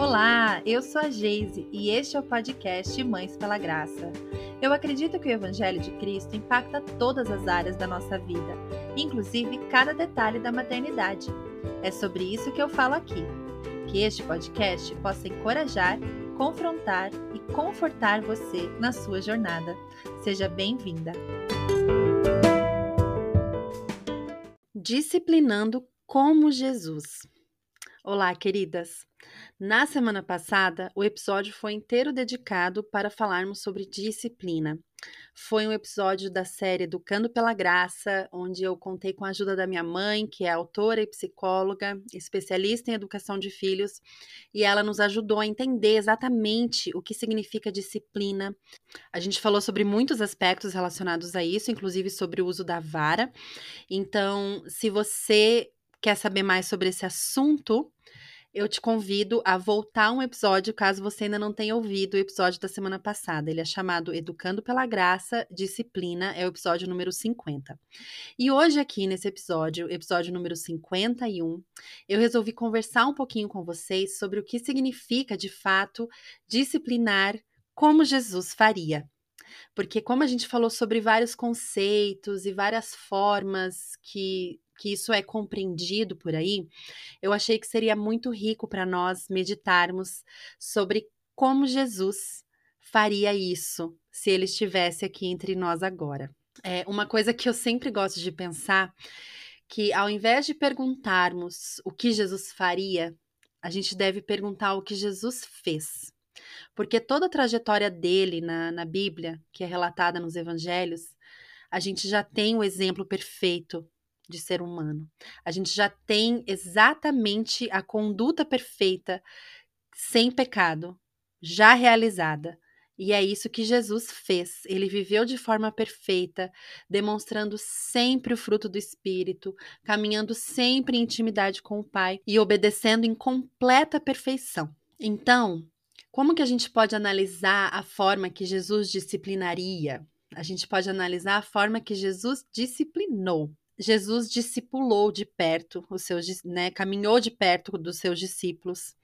Olá, eu sou a Geise e este é o podcast Mães pela Graça. Eu acredito que o Evangelho de Cristo impacta todas as áreas da nossa vida, inclusive cada detalhe da maternidade. É sobre isso que eu falo aqui. Que este podcast possa encorajar, confrontar e confortar você na sua jornada. Seja bem-vinda! Disciplinando como Jesus. Olá, queridas! Na semana passada, o episódio foi inteiro dedicado para falarmos sobre disciplina. Foi um episódio da série Educando pela Graça, onde eu contei com a ajuda da minha mãe, que é autora e psicóloga, especialista em educação de filhos, e ela nos ajudou a entender exatamente o que significa disciplina. A gente falou sobre muitos aspectos relacionados a isso, inclusive sobre o uso da vara. Então, se você quer saber mais sobre esse assunto, eu te convido a voltar um episódio, caso você ainda não tenha ouvido o episódio da semana passada. Ele é chamado Educando pela Graça, Disciplina, é o episódio número 50. E hoje, aqui nesse episódio, episódio número 51, eu resolvi conversar um pouquinho com vocês sobre o que significa, de fato, disciplinar como Jesus faria. Porque, como a gente falou sobre vários conceitos e várias formas que que isso é compreendido por aí, eu achei que seria muito rico para nós meditarmos sobre como Jesus faria isso se ele estivesse aqui entre nós agora. É uma coisa que eu sempre gosto de pensar que ao invés de perguntarmos o que Jesus faria, a gente deve perguntar o que Jesus fez. Porque toda a trajetória dele na, na Bíblia, que é relatada nos evangelhos, a gente já tem o exemplo perfeito de ser humano. A gente já tem exatamente a conduta perfeita, sem pecado, já realizada. E é isso que Jesus fez. Ele viveu de forma perfeita, demonstrando sempre o fruto do Espírito, caminhando sempre em intimidade com o Pai e obedecendo em completa perfeição. Então, como que a gente pode analisar a forma que Jesus disciplinaria? A gente pode analisar a forma que Jesus disciplinou. Jesus discipulou de perto os seus, né, caminhou de perto dos seus discípulos.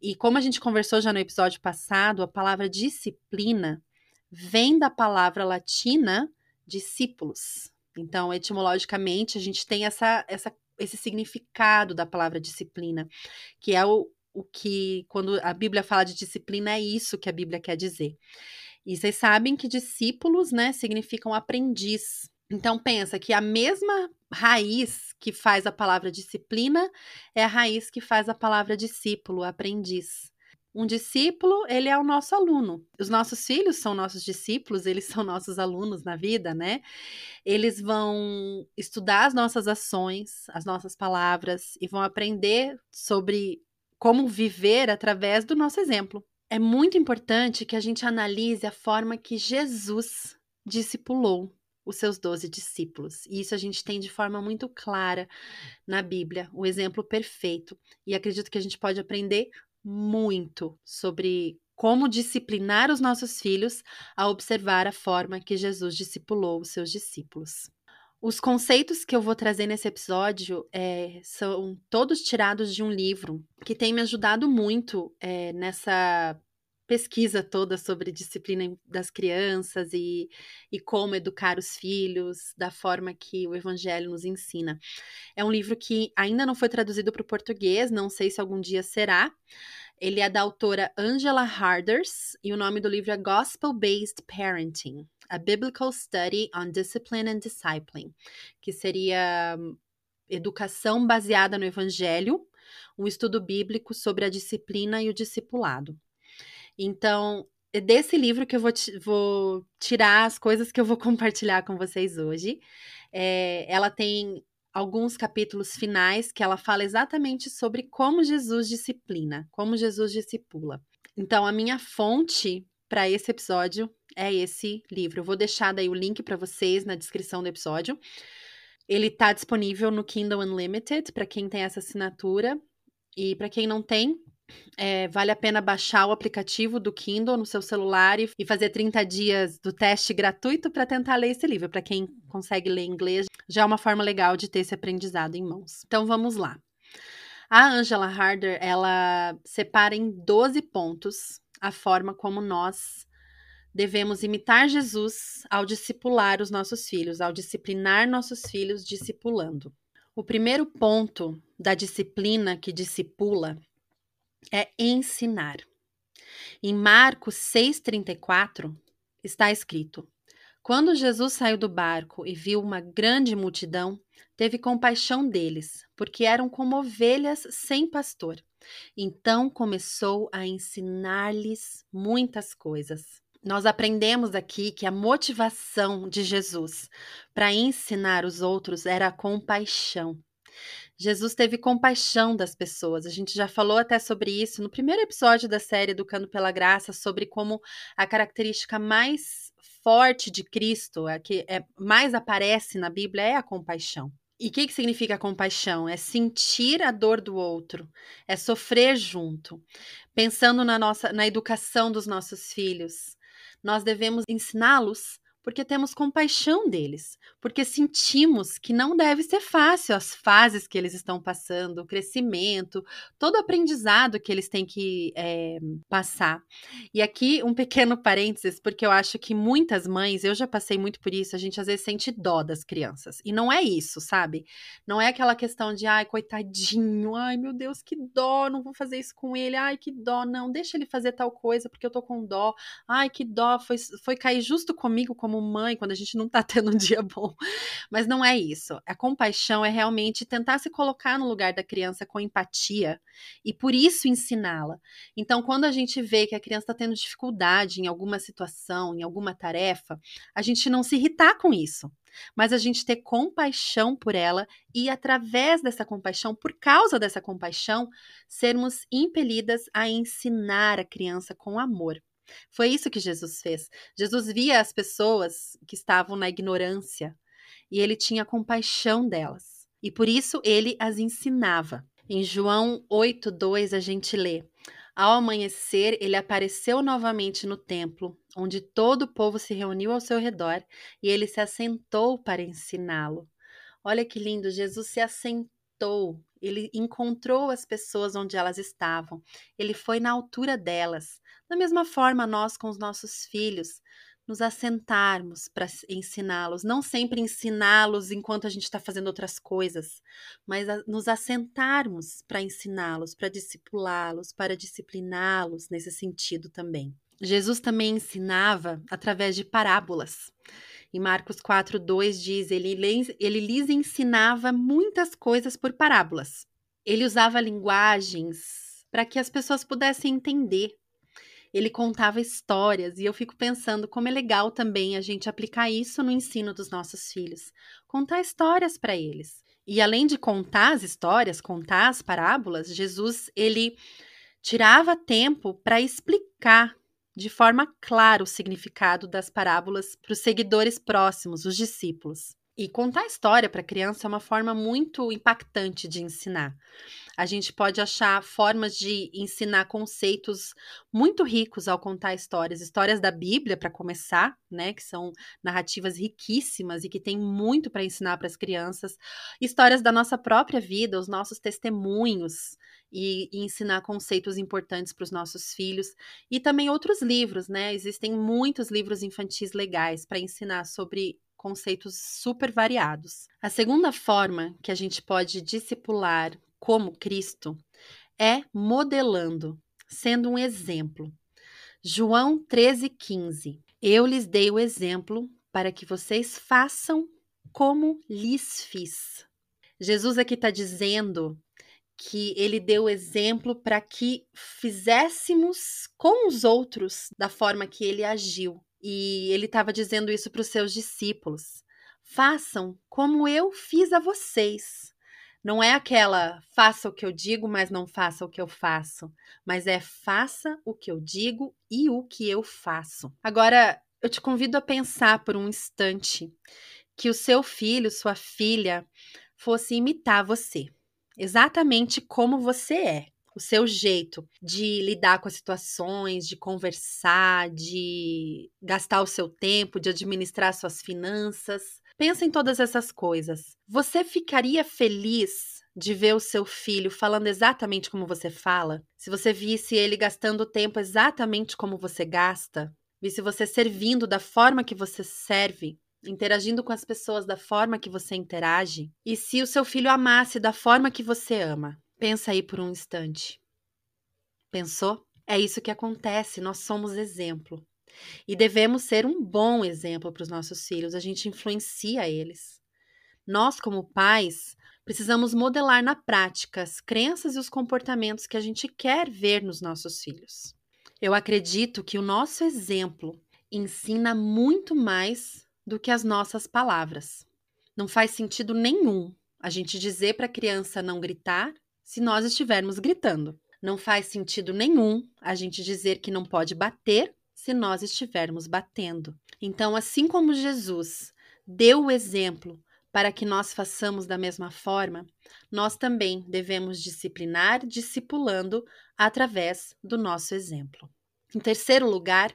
E como a gente conversou já no episódio passado, a palavra disciplina vem da palavra latina discípulos. Então, etimologicamente, a gente tem essa, essa, esse significado da palavra disciplina, que é o, o que, quando a Bíblia fala de disciplina, é isso que a Bíblia quer dizer. E vocês sabem que discípulos, né, significam aprendiz. Então pensa que a mesma raiz que faz a palavra disciplina é a raiz que faz a palavra discípulo, aprendiz. Um discípulo, ele é o nosso aluno. Os nossos filhos são nossos discípulos, eles são nossos alunos na vida, né? Eles vão estudar as nossas ações, as nossas palavras e vão aprender sobre como viver através do nosso exemplo. É muito importante que a gente analise a forma que Jesus discipulou os seus doze discípulos. E isso a gente tem de forma muito clara na Bíblia, o exemplo perfeito. E acredito que a gente pode aprender muito sobre como disciplinar os nossos filhos a observar a forma que Jesus discipulou os seus discípulos. Os conceitos que eu vou trazer nesse episódio é, são todos tirados de um livro que tem me ajudado muito é, nessa pesquisa toda sobre disciplina das crianças e, e como educar os filhos da forma que o Evangelho nos ensina. É um livro que ainda não foi traduzido para o português, não sei se algum dia será. Ele é da autora Angela Harders e o nome do livro é Gospel Based Parenting: A Biblical Study on Discipline and Discipling, que seria hum, educação baseada no Evangelho, um estudo bíblico sobre a disciplina e o discipulado. Então, é desse livro que eu vou, vou tirar as coisas que eu vou compartilhar com vocês hoje. É, ela tem alguns capítulos finais que ela fala exatamente sobre como Jesus disciplina, como Jesus discipula. Então, a minha fonte para esse episódio é esse livro. Eu vou deixar daí o link para vocês na descrição do episódio. Ele está disponível no Kindle Unlimited para quem tem essa assinatura. E para quem não tem, é, vale a pena baixar o aplicativo do Kindle no seu celular e, e fazer 30 dias do teste gratuito para tentar ler esse livro. Para quem consegue ler inglês, já é uma forma legal de ter esse aprendizado em mãos. Então vamos lá. A Angela Harder, ela separa em 12 pontos a forma como nós devemos imitar Jesus ao discipular os nossos filhos, ao disciplinar nossos filhos discipulando. O primeiro ponto da disciplina que discipula é ensinar. Em Marcos 6,34 está escrito: Quando Jesus saiu do barco e viu uma grande multidão, teve compaixão deles, porque eram como ovelhas sem pastor. Então começou a ensinar-lhes muitas coisas. Nós aprendemos aqui que a motivação de Jesus para ensinar os outros era a compaixão. Jesus teve compaixão das pessoas. A gente já falou até sobre isso no primeiro episódio da série Educando pela Graça, sobre como a característica mais forte de Cristo, a que é, mais aparece na Bíblia, é a compaixão. E o que, que significa compaixão? É sentir a dor do outro, é sofrer junto. Pensando na nossa na educação dos nossos filhos, nós devemos ensiná-los porque temos compaixão deles, porque sentimos que não deve ser fácil as fases que eles estão passando, o crescimento, todo o aprendizado que eles têm que é, passar. E aqui um pequeno parênteses, porque eu acho que muitas mães, eu já passei muito por isso, a gente às vezes sente dó das crianças. E não é isso, sabe? Não é aquela questão de, ai, coitadinho, ai, meu Deus, que dó, não vou fazer isso com ele, ai, que dó, não, deixa ele fazer tal coisa porque eu tô com dó, ai, que dó, foi, foi cair justo comigo como mãe, quando a gente não tá tendo um dia bom. Mas não é isso. A compaixão é realmente tentar se colocar no lugar da criança com empatia e por isso ensiná-la. Então, quando a gente vê que a criança está tendo dificuldade em alguma situação, em alguma tarefa, a gente não se irritar com isso mas a gente ter compaixão por ela e, através dessa compaixão, por causa dessa compaixão, sermos impelidas a ensinar a criança com amor. Foi isso que Jesus fez. Jesus via as pessoas que estavam na ignorância e ele tinha compaixão delas. E por isso ele as ensinava. Em João 8:2 a gente lê: Ao amanhecer, ele apareceu novamente no templo, onde todo o povo se reuniu ao seu redor, e ele se assentou para ensiná-lo. Olha que lindo, Jesus se assentou ele encontrou as pessoas onde elas estavam, ele foi na altura delas. Da mesma forma, nós com os nossos filhos, nos assentarmos para ensiná-los, não sempre ensiná-los enquanto a gente está fazendo outras coisas, mas a, nos assentarmos para ensiná-los, para discipulá-los, para discipliná-los nesse sentido também. Jesus também ensinava através de parábolas. Em Marcos 4, 2 diz: ele, ele lhes ensinava muitas coisas por parábolas. Ele usava linguagens para que as pessoas pudessem entender. Ele contava histórias e eu fico pensando como é legal também a gente aplicar isso no ensino dos nossos filhos. Contar histórias para eles. E além de contar as histórias, contar as parábolas, Jesus ele tirava tempo para explicar de forma clara o significado das parábolas para os seguidores próximos, os discípulos. E contar história para criança é uma forma muito impactante de ensinar. A gente pode achar formas de ensinar conceitos muito ricos ao contar histórias, histórias da Bíblia para começar, né, que são narrativas riquíssimas e que tem muito para ensinar para as crianças, histórias da nossa própria vida, os nossos testemunhos, e, e ensinar conceitos importantes para os nossos filhos. E também outros livros, né? Existem muitos livros infantis legais para ensinar sobre conceitos super variados. A segunda forma que a gente pode discipular como Cristo é modelando, sendo um exemplo. João 13,15 Eu lhes dei o exemplo para que vocês façam como lhes fiz. Jesus aqui está dizendo que ele deu exemplo para que fizéssemos com os outros da forma que ele agiu. E ele estava dizendo isso para os seus discípulos: façam como eu fiz a vocês. Não é aquela faça o que eu digo, mas não faça o que eu faço, mas é faça o que eu digo e o que eu faço. Agora, eu te convido a pensar por um instante que o seu filho, sua filha, fosse imitar você exatamente como você é, o seu jeito de lidar com as situações, de conversar, de gastar o seu tempo, de administrar suas finanças. Pensa em todas essas coisas. Você ficaria feliz de ver o seu filho falando exatamente como você fala? Se você visse ele gastando tempo exatamente como você gasta? Visse você servindo da forma que você serve? Interagindo com as pessoas da forma que você interage? E se o seu filho amasse da forma que você ama? Pensa aí por um instante. Pensou? É isso que acontece, nós somos exemplo. E devemos ser um bom exemplo para os nossos filhos, a gente influencia eles. Nós, como pais, precisamos modelar na prática as crenças e os comportamentos que a gente quer ver nos nossos filhos. Eu acredito que o nosso exemplo ensina muito mais do que as nossas palavras. Não faz sentido nenhum a gente dizer para a criança não gritar se nós estivermos gritando. Não faz sentido nenhum a gente dizer que não pode bater se nós estivermos batendo. Então, assim como Jesus deu o exemplo para que nós façamos da mesma forma, nós também devemos disciplinar, discipulando através do nosso exemplo. Em terceiro lugar,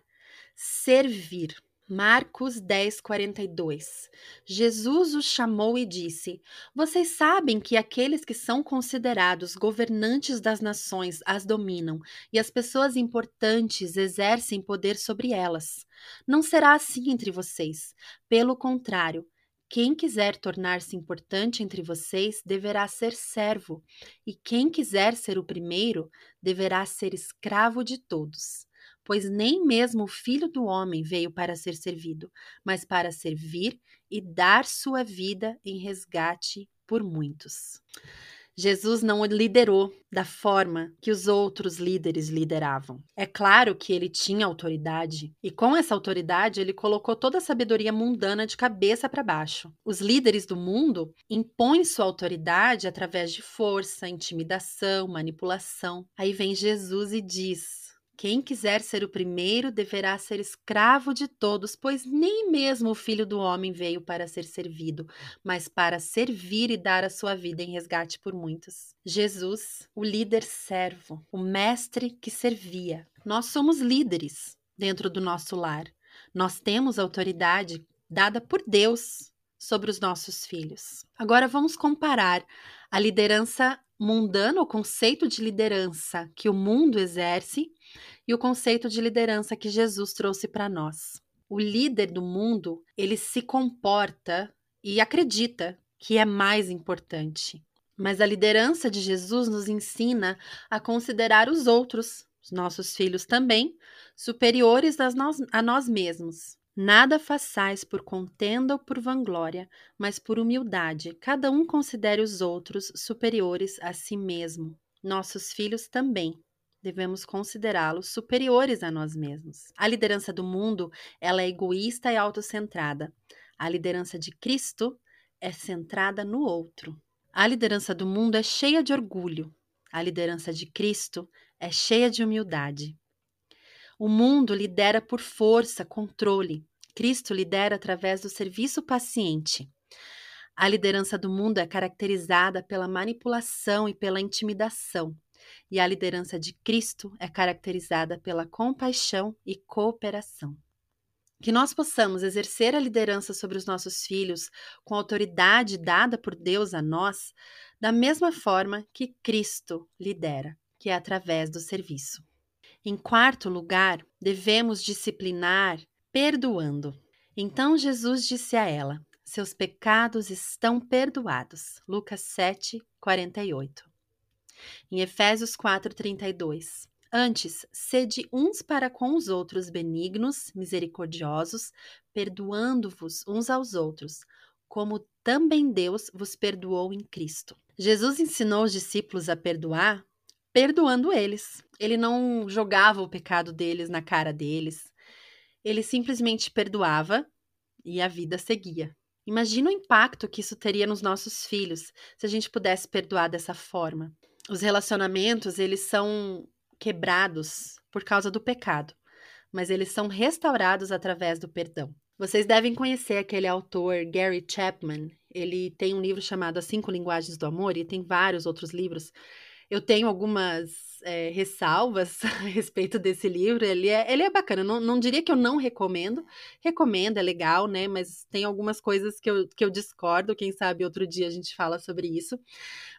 servir. Marcos 10, 42. Jesus os chamou e disse: Vocês sabem que aqueles que são considerados governantes das nações as dominam, e as pessoas importantes exercem poder sobre elas. Não será assim entre vocês. Pelo contrário, quem quiser tornar-se importante entre vocês deverá ser servo, e quem quiser ser o primeiro deverá ser escravo de todos pois nem mesmo o filho do homem veio para ser servido, mas para servir e dar sua vida em resgate por muitos. Jesus não liderou da forma que os outros líderes lideravam. É claro que ele tinha autoridade, e com essa autoridade ele colocou toda a sabedoria mundana de cabeça para baixo. Os líderes do mundo impõem sua autoridade através de força, intimidação, manipulação. Aí vem Jesus e diz: quem quiser ser o primeiro deverá ser escravo de todos, pois nem mesmo o filho do homem veio para ser servido, mas para servir e dar a sua vida em resgate por muitos. Jesus, o líder servo, o mestre que servia. Nós somos líderes dentro do nosso lar. Nós temos autoridade dada por Deus sobre os nossos filhos. Agora vamos comparar a liderança mundana, o conceito de liderança que o mundo exerce e o conceito de liderança que Jesus trouxe para nós. O líder do mundo, ele se comporta e acredita que é mais importante. Mas a liderança de Jesus nos ensina a considerar os outros, os nossos filhos também, superiores a nós, a nós mesmos. Nada façais por contenda ou por vanglória, mas por humildade. Cada um considere os outros superiores a si mesmo. Nossos filhos também devemos considerá-los superiores a nós mesmos. A liderança do mundo, ela é egoísta e autocentrada. A liderança de Cristo é centrada no outro. A liderança do mundo é cheia de orgulho. A liderança de Cristo é cheia de humildade. O mundo lidera por força, controle. Cristo lidera através do serviço paciente. A liderança do mundo é caracterizada pela manipulação e pela intimidação e a liderança de Cristo é caracterizada pela compaixão e cooperação. Que nós possamos exercer a liderança sobre os nossos filhos com a autoridade dada por Deus a nós, da mesma forma que Cristo lidera, que é através do serviço. Em quarto lugar, devemos disciplinar perdoando. Então Jesus disse a ela: Seus pecados estão perdoados. Lucas 7, 48 em Efésios 4:32. Antes, sede uns para com os outros benignos, misericordiosos, perdoando-vos uns aos outros, como também Deus vos perdoou em Cristo. Jesus ensinou os discípulos a perdoar, perdoando eles. Ele não jogava o pecado deles na cara deles. Ele simplesmente perdoava e a vida seguia. Imagina o impacto que isso teria nos nossos filhos se a gente pudesse perdoar dessa forma os relacionamentos, eles são quebrados por causa do pecado, mas eles são restaurados através do perdão. Vocês devem conhecer aquele autor Gary Chapman. Ele tem um livro chamado As Cinco Linguagens do Amor e tem vários outros livros. Eu tenho algumas é, ressalvas a respeito desse livro. Ele é, ele é bacana. Não, não diria que eu não recomendo. Recomendo, é legal, né? Mas tem algumas coisas que eu, que eu discordo. Quem sabe outro dia a gente fala sobre isso.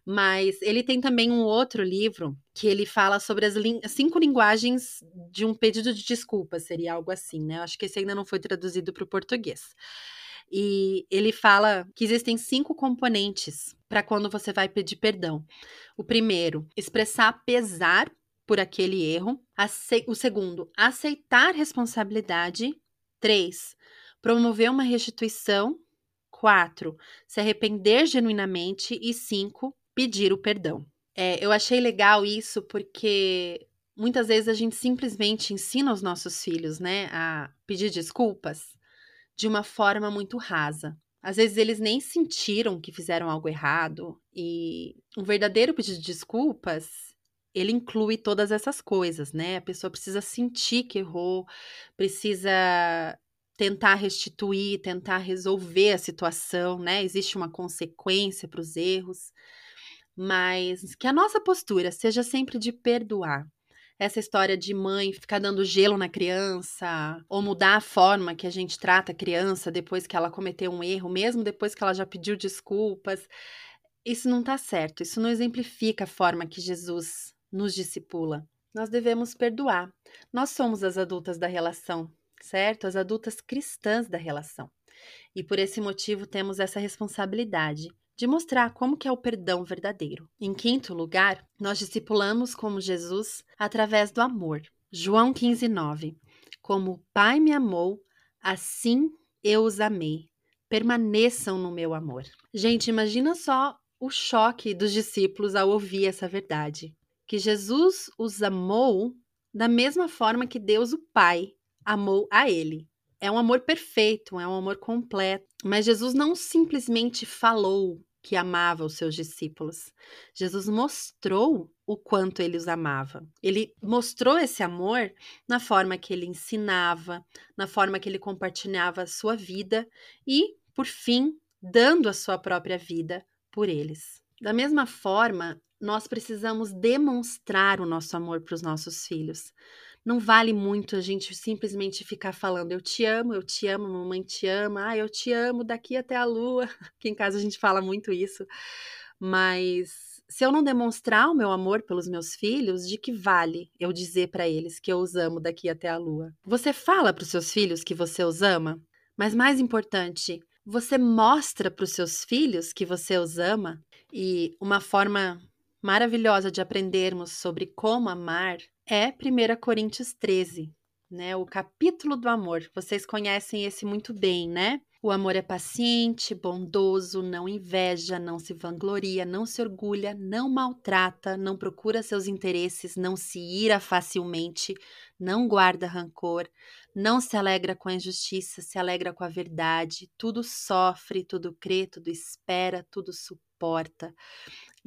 Mas ele tem também um outro livro que ele fala sobre as cinco linguagens de um pedido de desculpa, seria algo assim, né? Eu acho que esse ainda não foi traduzido para o português. E ele fala que existem cinco componentes para quando você vai pedir perdão. O primeiro, expressar pesar por aquele erro. O segundo, aceitar responsabilidade. Três, promover uma restituição. Quatro, se arrepender genuinamente. E cinco, pedir o perdão. É, eu achei legal isso porque muitas vezes a gente simplesmente ensina os nossos filhos, né, a pedir desculpas de uma forma muito rasa. Às vezes eles nem sentiram que fizeram algo errado e um verdadeiro pedido de desculpas, ele inclui todas essas coisas, né? A pessoa precisa sentir que errou, precisa tentar restituir, tentar resolver a situação, né? Existe uma consequência para os erros, mas que a nossa postura seja sempre de perdoar, essa história de mãe ficar dando gelo na criança, ou mudar a forma que a gente trata a criança depois que ela cometeu um erro, mesmo depois que ela já pediu desculpas. Isso não está certo, isso não exemplifica a forma que Jesus nos discipula. Nós devemos perdoar. Nós somos as adultas da relação, certo? As adultas cristãs da relação. E por esse motivo temos essa responsabilidade de mostrar como que é o perdão verdadeiro. Em quinto lugar, nós discipulamos como Jesus através do amor. João 15, 9. Como o Pai me amou, assim eu os amei. Permaneçam no meu amor. Gente, imagina só o choque dos discípulos ao ouvir essa verdade. Que Jesus os amou da mesma forma que Deus, o Pai, amou a ele. É um amor perfeito, é um amor completo. Mas Jesus não simplesmente falou que amava os seus discípulos. Jesus mostrou o quanto ele os amava. Ele mostrou esse amor na forma que ele ensinava, na forma que ele compartilhava a sua vida e, por fim, dando a sua própria vida por eles. Da mesma forma, nós precisamos demonstrar o nosso amor para os nossos filhos. Não vale muito a gente simplesmente ficar falando eu te amo, eu te amo, mamãe te ama, ah, eu te amo daqui até a lua. Aqui em casa a gente fala muito isso. Mas se eu não demonstrar o meu amor pelos meus filhos, de que vale eu dizer para eles que eu os amo daqui até a lua? Você fala para os seus filhos que você os ama, mas mais importante, você mostra para os seus filhos que você os ama? E uma forma maravilhosa de aprendermos sobre como amar é 1 Coríntios 13, né? O capítulo do amor. Vocês conhecem esse muito bem, né? O amor é paciente, bondoso, não inveja, não se vangloria, não se orgulha, não maltrata, não procura seus interesses, não se ira facilmente, não guarda rancor, não se alegra com a injustiça, se alegra com a verdade, tudo sofre, tudo crê, tudo espera, tudo suporta.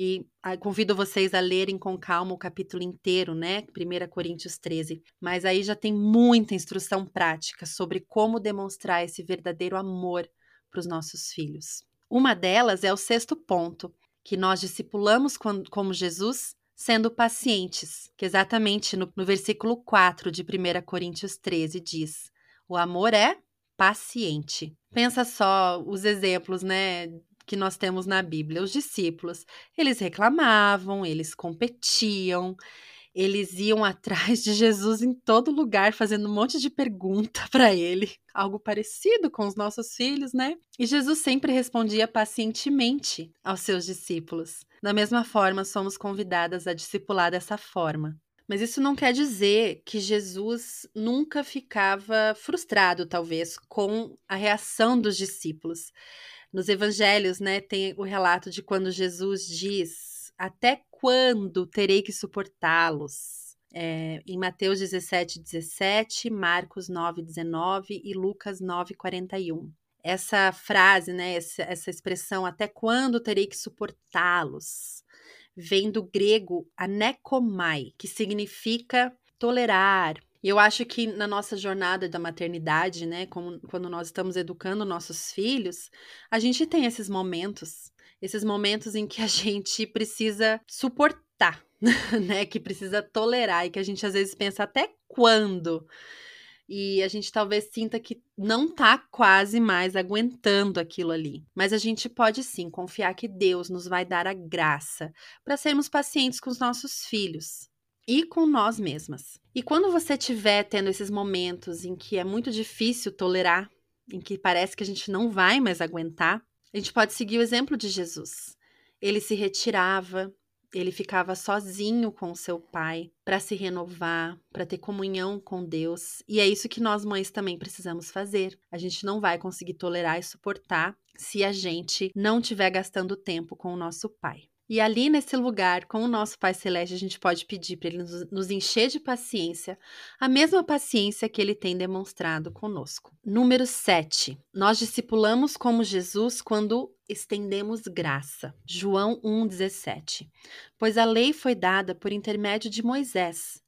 E ah, convido vocês a lerem com calma o capítulo inteiro, né? 1 Coríntios 13. Mas aí já tem muita instrução prática sobre como demonstrar esse verdadeiro amor para os nossos filhos. Uma delas é o sexto ponto, que nós discipulamos como Jesus sendo pacientes, que exatamente no, no versículo 4 de 1 Coríntios 13 diz: o amor é paciente. Pensa só os exemplos, né, que nós temos na Bíblia. Os discípulos, eles reclamavam, eles competiam, eles iam atrás de Jesus em todo lugar, fazendo um monte de pergunta para ele, algo parecido com os nossos filhos, né? E Jesus sempre respondia pacientemente aos seus discípulos. Da mesma forma, somos convidadas a discipular dessa forma. Mas isso não quer dizer que Jesus nunca ficava frustrado, talvez, com a reação dos discípulos. Nos evangelhos, né, tem o relato de quando Jesus diz: Até quando terei que suportá-los? É, em Mateus 17, 17, Marcos 9, 19 e Lucas 9, 41. Essa frase, né, essa, essa expressão, até quando terei que suportá-los, vem do grego anekomai, que significa tolerar, e eu acho que na nossa jornada da maternidade, né, como, quando nós estamos educando nossos filhos, a gente tem esses momentos, esses momentos em que a gente precisa suportar, né? Que precisa tolerar e que a gente às vezes pensa até quando? E a gente talvez sinta que não tá quase mais aguentando aquilo ali. Mas a gente pode sim confiar que Deus nos vai dar a graça para sermos pacientes com os nossos filhos e com nós mesmas. E quando você estiver tendo esses momentos em que é muito difícil tolerar, em que parece que a gente não vai mais aguentar, a gente pode seguir o exemplo de Jesus. Ele se retirava, ele ficava sozinho com o seu pai para se renovar, para ter comunhão com Deus. E é isso que nós mães também precisamos fazer. A gente não vai conseguir tolerar e suportar se a gente não estiver gastando tempo com o nosso pai. E ali nesse lugar, com o nosso Pai Celeste, a gente pode pedir para ele nos encher de paciência, a mesma paciência que ele tem demonstrado conosco. Número 7. Nós discipulamos como Jesus quando estendemos graça. João 1,17. Pois a lei foi dada por intermédio de Moisés.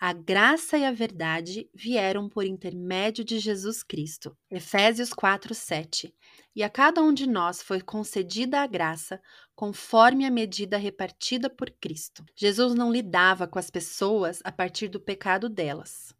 A graça e a verdade vieram por intermédio de Jesus Cristo. Efésios 4, 7. E a cada um de nós foi concedida a graça conforme a medida repartida por Cristo. Jesus não lidava com as pessoas a partir do pecado delas.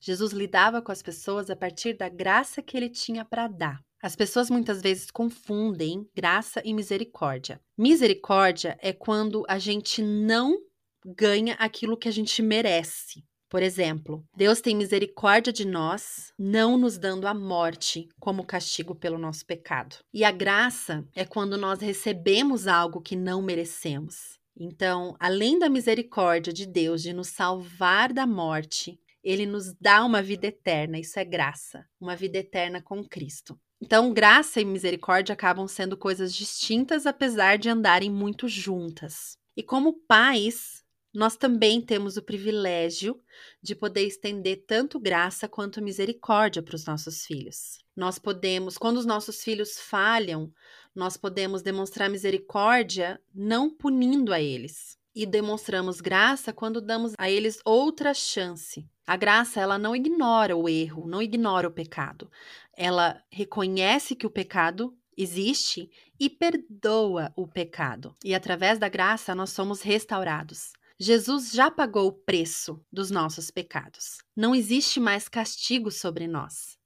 Jesus lidava com as pessoas a partir da graça que ele tinha para dar. As pessoas muitas vezes confundem graça e misericórdia. Misericórdia é quando a gente não ganha aquilo que a gente merece. Por exemplo, Deus tem misericórdia de nós, não nos dando a morte como castigo pelo nosso pecado. E a graça é quando nós recebemos algo que não merecemos. Então, além da misericórdia de Deus de nos salvar da morte, ele nos dá uma vida eterna, isso é graça, uma vida eterna com Cristo. Então, graça e misericórdia acabam sendo coisas distintas, apesar de andarem muito juntas. E como pais, nós também temos o privilégio de poder estender tanto graça quanto misericórdia para os nossos filhos. Nós podemos, quando os nossos filhos falham, nós podemos demonstrar misericórdia não punindo a eles. E demonstramos graça quando damos a eles outra chance. A graça, ela não ignora o erro, não ignora o pecado. Ela reconhece que o pecado existe e perdoa o pecado. E através da graça nós somos restaurados. Jesus já pagou o preço dos nossos pecados. Não existe mais castigo sobre nós.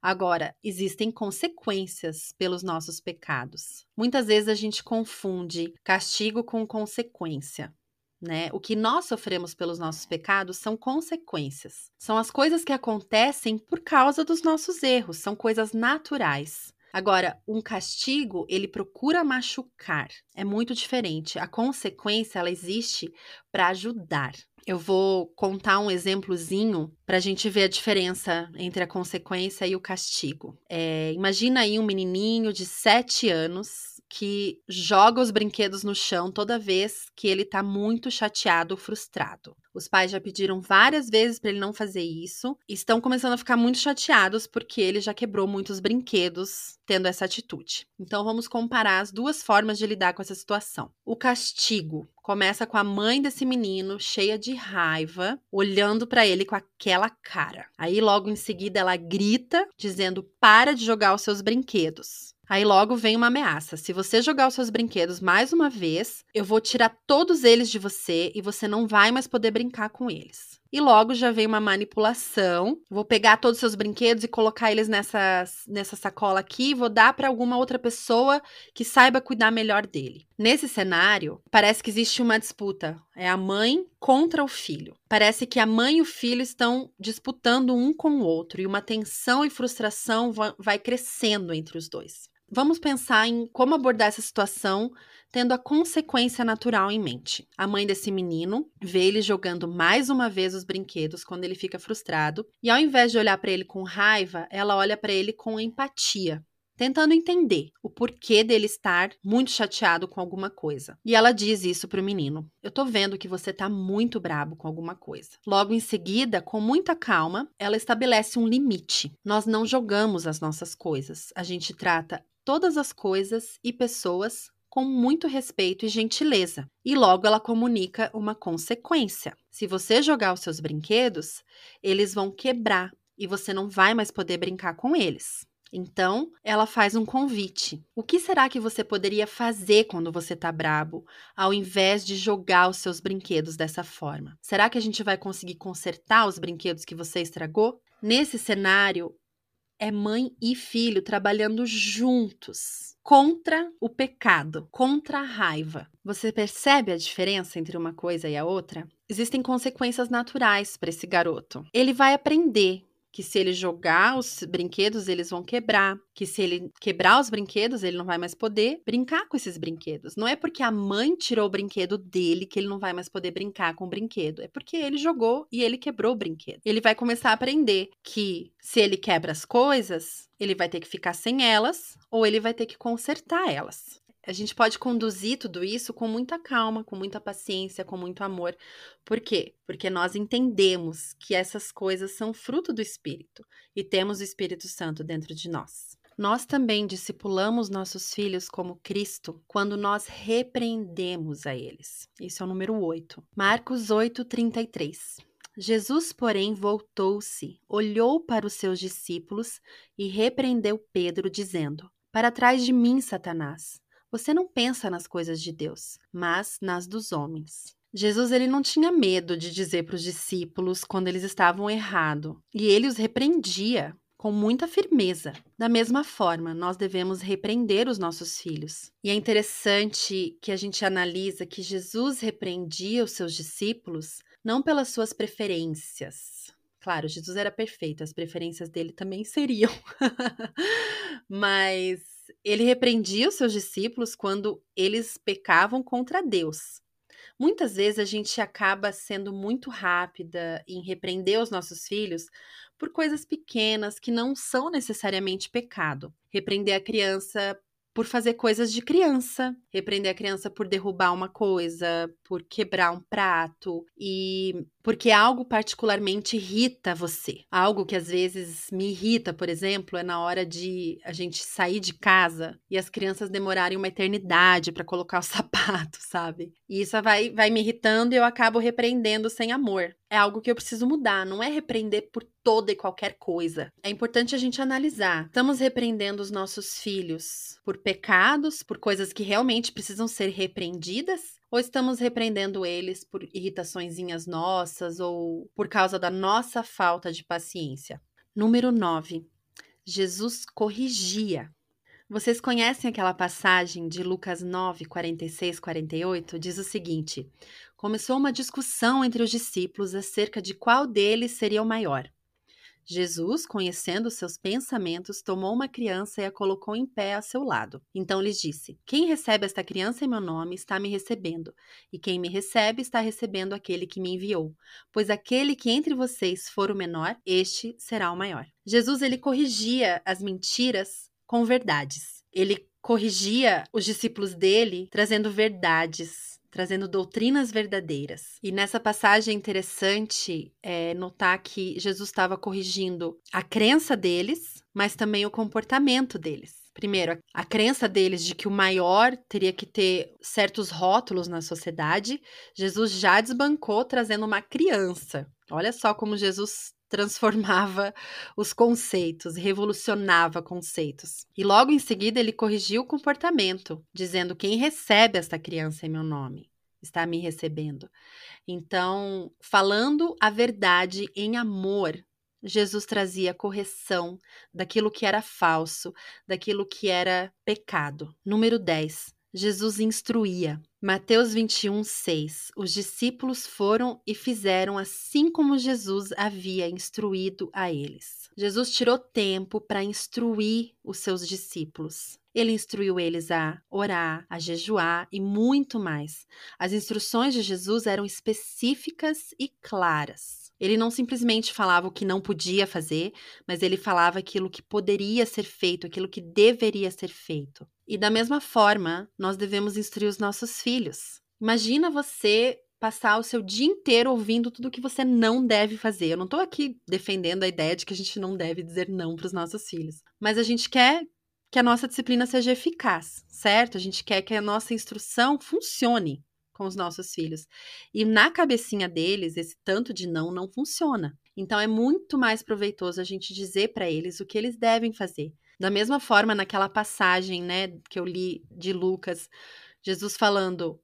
Agora, existem consequências pelos nossos pecados. Muitas vezes a gente confunde castigo com consequência. Né? O que nós sofremos pelos nossos pecados são consequências. São as coisas que acontecem por causa dos nossos erros, são coisas naturais. Agora, um castigo, ele procura machucar. É muito diferente. A consequência, ela existe para ajudar. Eu vou contar um exemplozinho para a gente ver a diferença entre a consequência e o castigo. É, imagina aí um menininho de 7 anos que joga os brinquedos no chão toda vez que ele tá muito chateado ou frustrado. Os pais já pediram várias vezes para ele não fazer isso e estão começando a ficar muito chateados porque ele já quebrou muitos brinquedos tendo essa atitude. Então vamos comparar as duas formas de lidar com essa situação. O castigo começa com a mãe desse menino cheia de raiva, olhando para ele com aquela cara. Aí logo em seguida ela grita dizendo: "Para de jogar os seus brinquedos". Aí logo vem uma ameaça. Se você jogar os seus brinquedos mais uma vez, eu vou tirar todos eles de você e você não vai mais poder brincar com eles. E logo já vem uma manipulação. Vou pegar todos os seus brinquedos e colocar eles nessa, nessa sacola aqui e vou dar para alguma outra pessoa que saiba cuidar melhor dele. Nesse cenário, parece que existe uma disputa. É a mãe contra o filho. Parece que a mãe e o filho estão disputando um com o outro e uma tensão e frustração vai crescendo entre os dois. Vamos pensar em como abordar essa situação tendo a consequência natural em mente. A mãe desse menino vê ele jogando mais uma vez os brinquedos quando ele fica frustrado, e ao invés de olhar para ele com raiva, ela olha para ele com empatia. Tentando entender o porquê dele estar muito chateado com alguma coisa. E ela diz isso pro menino: Eu tô vendo que você tá muito brabo com alguma coisa. Logo em seguida, com muita calma, ela estabelece um limite. Nós não jogamos as nossas coisas. A gente trata todas as coisas e pessoas com muito respeito e gentileza. E logo ela comunica uma consequência. Se você jogar os seus brinquedos, eles vão quebrar e você não vai mais poder brincar com eles. Então, ela faz um convite. O que será que você poderia fazer quando você tá brabo, ao invés de jogar os seus brinquedos dessa forma? Será que a gente vai conseguir consertar os brinquedos que você estragou? Nesse cenário, é mãe e filho trabalhando juntos contra o pecado, contra a raiva. Você percebe a diferença entre uma coisa e a outra? Existem consequências naturais para esse garoto. Ele vai aprender que se ele jogar os brinquedos, eles vão quebrar, que se ele quebrar os brinquedos, ele não vai mais poder brincar com esses brinquedos. Não é porque a mãe tirou o brinquedo dele que ele não vai mais poder brincar com o brinquedo, é porque ele jogou e ele quebrou o brinquedo. Ele vai começar a aprender que se ele quebra as coisas, ele vai ter que ficar sem elas ou ele vai ter que consertar elas a gente pode conduzir tudo isso com muita calma, com muita paciência, com muito amor. Por quê? Porque nós entendemos que essas coisas são fruto do Espírito e temos o Espírito Santo dentro de nós. Nós também discipulamos nossos filhos como Cristo quando nós repreendemos a eles. Isso é o número 8. Marcos 8, 33. Jesus, porém, voltou-se, olhou para os seus discípulos e repreendeu Pedro, dizendo: Para trás de mim, Satanás você não pensa nas coisas de Deus, mas nas dos homens. Jesus ele não tinha medo de dizer para os discípulos quando eles estavam errado, e ele os repreendia com muita firmeza. Da mesma forma, nós devemos repreender os nossos filhos. E é interessante que a gente analisa que Jesus repreendia os seus discípulos não pelas suas preferências. Claro, Jesus era perfeito, as preferências dele também seriam. Mas ele repreendia os seus discípulos quando eles pecavam contra Deus. Muitas vezes a gente acaba sendo muito rápida em repreender os nossos filhos por coisas pequenas que não são necessariamente pecado. Repreender a criança por fazer coisas de criança, repreender a criança por derrubar uma coisa, por quebrar um prato e porque algo particularmente irrita você. Algo que às vezes me irrita, por exemplo, é na hora de a gente sair de casa e as crianças demorarem uma eternidade para colocar o sapato, sabe? E isso vai, vai me irritando e eu acabo repreendendo sem amor. É algo que eu preciso mudar, não é repreender por toda e qualquer coisa. É importante a gente analisar. Estamos repreendendo os nossos filhos por pecados, por coisas que realmente precisam ser repreendidas? Ou estamos repreendendo eles por irritaçõezinhas nossas ou por causa da nossa falta de paciência? Número 9. Jesus corrigia. Vocês conhecem aquela passagem de Lucas 9, 46, 48? Diz o seguinte: Começou uma discussão entre os discípulos acerca de qual deles seria o maior. Jesus, conhecendo seus pensamentos, tomou uma criança e a colocou em pé a seu lado. Então lhes disse: Quem recebe esta criança em meu nome está me recebendo, e quem me recebe está recebendo aquele que me enviou. Pois aquele que entre vocês for o menor, este será o maior. Jesus ele corrigia as mentiras com verdades. Ele corrigia os discípulos dele trazendo verdades trazendo doutrinas verdadeiras. E nessa passagem é interessante é, notar que Jesus estava corrigindo a crença deles, mas também o comportamento deles. Primeiro, a crença deles de que o maior teria que ter certos rótulos na sociedade, Jesus já desbancou trazendo uma criança. Olha só como Jesus transformava os conceitos, revolucionava conceitos. E logo em seguida ele corrigiu o comportamento, dizendo: Quem recebe esta criança em meu nome está me recebendo. Então, falando a verdade em amor, Jesus trazia correção daquilo que era falso, daquilo que era pecado. Número 10. Jesus instruía. Mateus 21, 6. Os discípulos foram e fizeram assim como Jesus havia instruído a eles. Jesus tirou tempo para instruir os seus discípulos. Ele instruiu eles a orar, a jejuar e muito mais. As instruções de Jesus eram específicas e claras. Ele não simplesmente falava o que não podia fazer, mas ele falava aquilo que poderia ser feito, aquilo que deveria ser feito. E da mesma forma, nós devemos instruir os nossos filhos. Imagina você passar o seu dia inteiro ouvindo tudo que você não deve fazer. Eu não estou aqui defendendo a ideia de que a gente não deve dizer não para os nossos filhos, mas a gente quer que a nossa disciplina seja eficaz, certo? A gente quer que a nossa instrução funcione com os nossos filhos. E na cabecinha deles, esse tanto de não não funciona. Então é muito mais proveitoso a gente dizer para eles o que eles devem fazer Da mesma forma, naquela passagem, né, que eu li de Lucas, Jesus falando: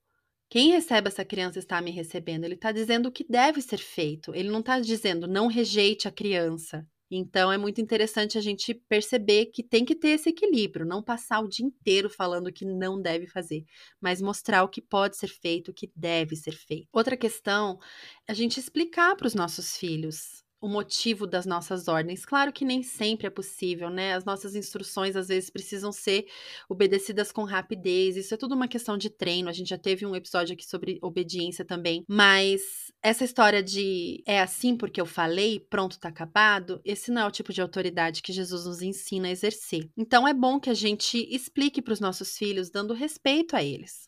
quem recebe essa criança está me recebendo. Ele está dizendo o que deve ser feito. Ele não está dizendo não rejeite a criança. Então é muito interessante a gente perceber que tem que ter esse equilíbrio, não passar o dia inteiro falando que não deve fazer, mas mostrar o que pode ser feito, o que deve ser feito. Outra questão é a gente explicar para os nossos filhos o motivo das nossas ordens. Claro que nem sempre é possível, né? As nossas instruções às vezes precisam ser obedecidas com rapidez. Isso é tudo uma questão de treino. A gente já teve um episódio aqui sobre obediência também. Mas essa história de é assim porque eu falei, pronto, tá acabado, esse não é o tipo de autoridade que Jesus nos ensina a exercer. Então é bom que a gente explique para os nossos filhos, dando respeito a eles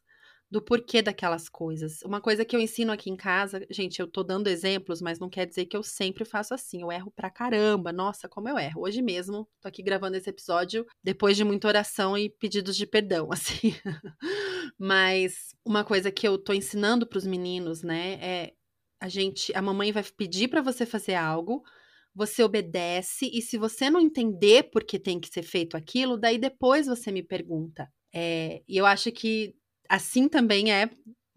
do porquê daquelas coisas. Uma coisa que eu ensino aqui em casa, gente, eu tô dando exemplos, mas não quer dizer que eu sempre faço assim. Eu erro pra caramba. Nossa, como eu erro. Hoje mesmo, tô aqui gravando esse episódio depois de muita oração e pedidos de perdão, assim. mas uma coisa que eu tô ensinando pros meninos, né, é a gente, a mamãe vai pedir para você fazer algo, você obedece e se você não entender por que tem que ser feito aquilo, daí depois você me pergunta. É, e eu acho que assim também é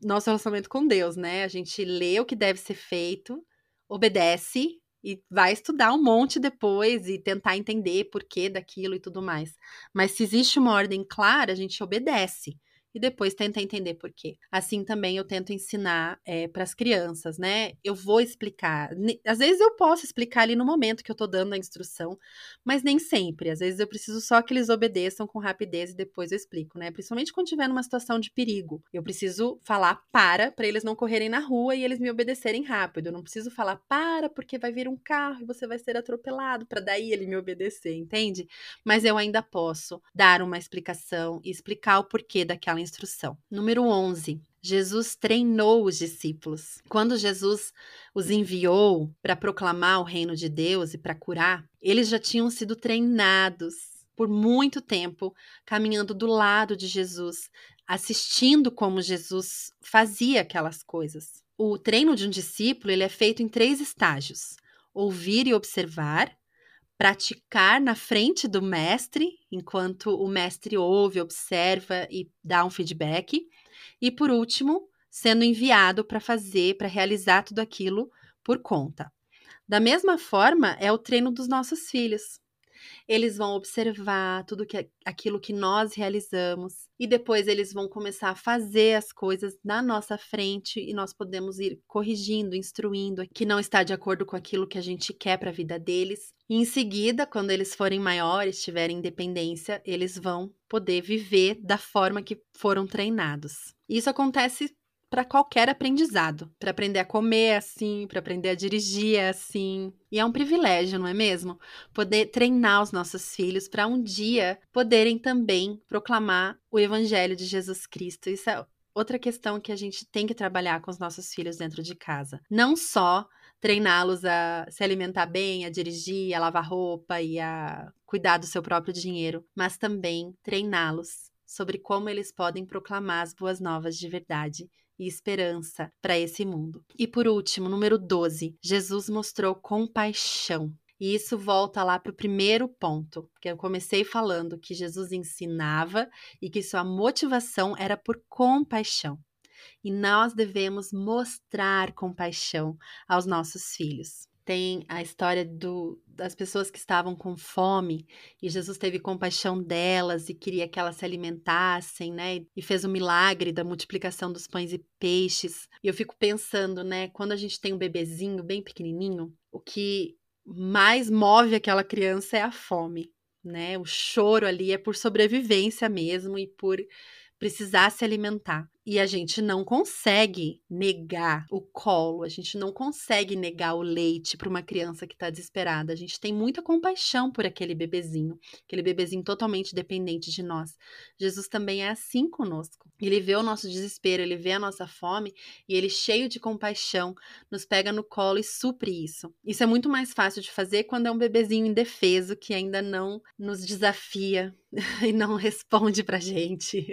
nosso relacionamento com Deus, né? A gente lê o que deve ser feito, obedece e vai estudar um monte depois e tentar entender porquê daquilo e tudo mais. Mas se existe uma ordem clara, a gente obedece e depois tenta entender por quê. Assim também eu tento ensinar é, para as crianças, né? Eu vou explicar. Às vezes eu posso explicar ali no momento que eu tô dando a instrução, mas nem sempre. Às vezes eu preciso só que eles obedeçam com rapidez e depois eu explico, né? Principalmente quando tiver numa situação de perigo. Eu preciso falar para, para eles não correrem na rua e eles me obedecerem rápido. Eu não preciso falar para porque vai vir um carro e você vai ser atropelado, para daí ele me obedecer, entende? Mas eu ainda posso dar uma explicação e explicar o porquê daquela instrução. Número 11. Jesus treinou os discípulos. Quando Jesus os enviou para proclamar o reino de Deus e para curar, eles já tinham sido treinados por muito tempo, caminhando do lado de Jesus, assistindo como Jesus fazia aquelas coisas. O treino de um discípulo ele é feito em três estágios: ouvir e observar, praticar na frente do mestre, enquanto o mestre ouve, observa e dá um feedback. E por último, sendo enviado para fazer, para realizar tudo aquilo por conta. Da mesma forma, é o treino dos nossos filhos. Eles vão observar tudo que aquilo que nós realizamos e depois eles vão começar a fazer as coisas na nossa frente e nós podemos ir corrigindo, instruindo que não está de acordo com aquilo que a gente quer para a vida deles. E em seguida, quando eles forem maiores, tiverem independência, eles vão poder viver da forma que foram treinados. Isso acontece para qualquer aprendizado, para aprender a comer assim, para aprender a dirigir assim. E é um privilégio, não é mesmo? Poder treinar os nossos filhos para um dia poderem também proclamar o evangelho de Jesus Cristo. Isso é outra questão que a gente tem que trabalhar com os nossos filhos dentro de casa. Não só treiná-los a se alimentar bem, a dirigir, a lavar roupa e a cuidar do seu próprio dinheiro, mas também treiná-los sobre como eles podem proclamar as boas novas de verdade e esperança para esse mundo. E por último, número 12, Jesus mostrou compaixão. E isso volta lá para o primeiro ponto, que eu comecei falando que Jesus ensinava e que sua motivação era por compaixão. E nós devemos mostrar compaixão aos nossos filhos tem a história do, das pessoas que estavam com fome e Jesus teve compaixão delas e queria que elas se alimentassem, né? E fez o milagre da multiplicação dos pães e peixes. E eu fico pensando, né? Quando a gente tem um bebezinho bem pequenininho, o que mais move aquela criança é a fome, né? O choro ali é por sobrevivência mesmo e por precisar se alimentar. E a gente não consegue negar o colo, a gente não consegue negar o leite para uma criança que está desesperada. A gente tem muita compaixão por aquele bebezinho, aquele bebezinho totalmente dependente de nós. Jesus também é assim conosco. Ele vê o nosso desespero, ele vê a nossa fome e ele, cheio de compaixão, nos pega no colo e supre isso. Isso é muito mais fácil de fazer quando é um bebezinho indefeso que ainda não nos desafia e não responde pra gente.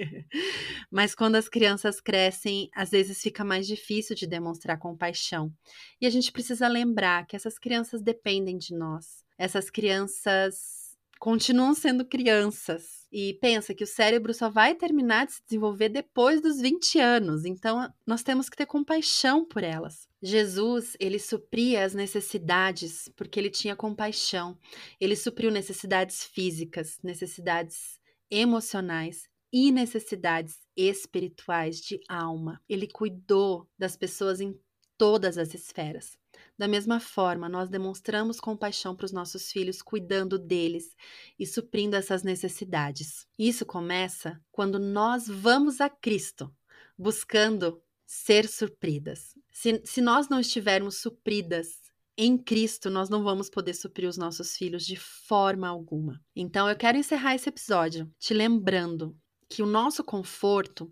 Mas quando as crianças crianças crescem, às vezes fica mais difícil de demonstrar compaixão. E a gente precisa lembrar que essas crianças dependem de nós. Essas crianças continuam sendo crianças. E pensa que o cérebro só vai terminar de se desenvolver depois dos 20 anos, então nós temos que ter compaixão por elas. Jesus, ele supria as necessidades porque ele tinha compaixão. Ele supriu necessidades físicas, necessidades emocionais e necessidades espirituais de alma. Ele cuidou das pessoas em todas as esferas. Da mesma forma, nós demonstramos compaixão para os nossos filhos, cuidando deles e suprindo essas necessidades. Isso começa quando nós vamos a Cristo, buscando ser supridas. Se, se nós não estivermos supridas em Cristo, nós não vamos poder suprir os nossos filhos de forma alguma. Então, eu quero encerrar esse episódio te lembrando que o nosso conforto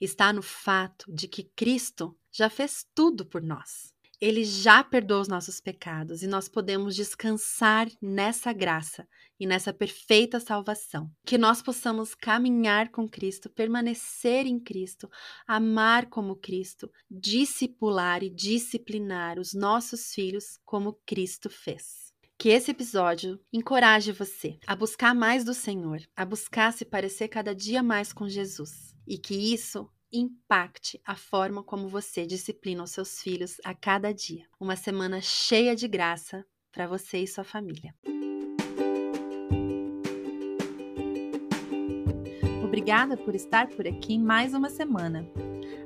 está no fato de que Cristo já fez tudo por nós. Ele já perdoou os nossos pecados e nós podemos descansar nessa graça e nessa perfeita salvação. Que nós possamos caminhar com Cristo, permanecer em Cristo, amar como Cristo, discipular e disciplinar os nossos filhos como Cristo fez. Que esse episódio encoraje você a buscar mais do Senhor, a buscar se parecer cada dia mais com Jesus e que isso impacte a forma como você disciplina os seus filhos a cada dia. Uma semana cheia de graça para você e sua família. Obrigada por estar por aqui mais uma semana.